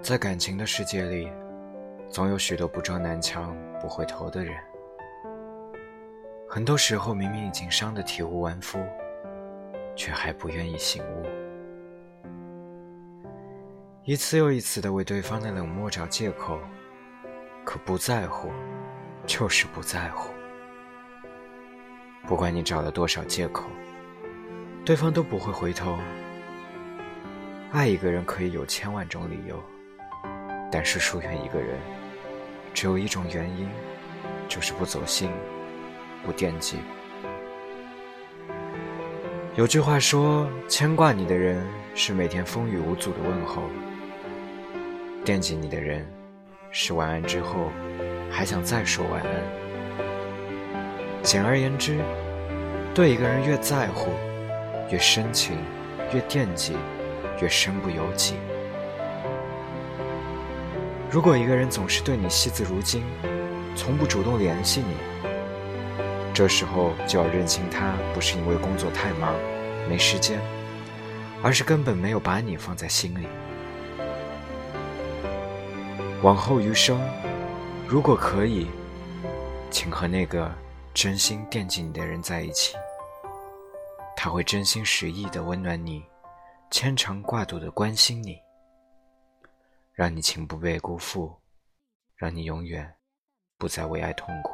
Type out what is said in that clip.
在感情的世界里，总有许多不撞南墙不回头的人。很多时候，明明已经伤得体无完肤，却还不愿意醒悟，一次又一次的为对方的冷漠找借口。可不在乎，就是不在乎。不管你找了多少借口，对方都不会回头。爱一个人可以有千万种理由。但是疏远一个人，只有一种原因，就是不走心，不惦记。有句话说：“牵挂你的人是每天风雨无阻的问候，惦记你的人是晚安之后还想再说晚安。”简而言之，对一个人越在乎，越深情，越惦记，越身不由己。如果一个人总是对你惜字如金，从不主动联系你，这时候就要认清他不是因为工作太忙没时间，而是根本没有把你放在心里。往后余生，如果可以，请和那个真心惦记你的人在一起，他会真心实意的温暖你，牵肠挂肚的关心你。让你情不被辜负，让你永远不再为爱痛苦。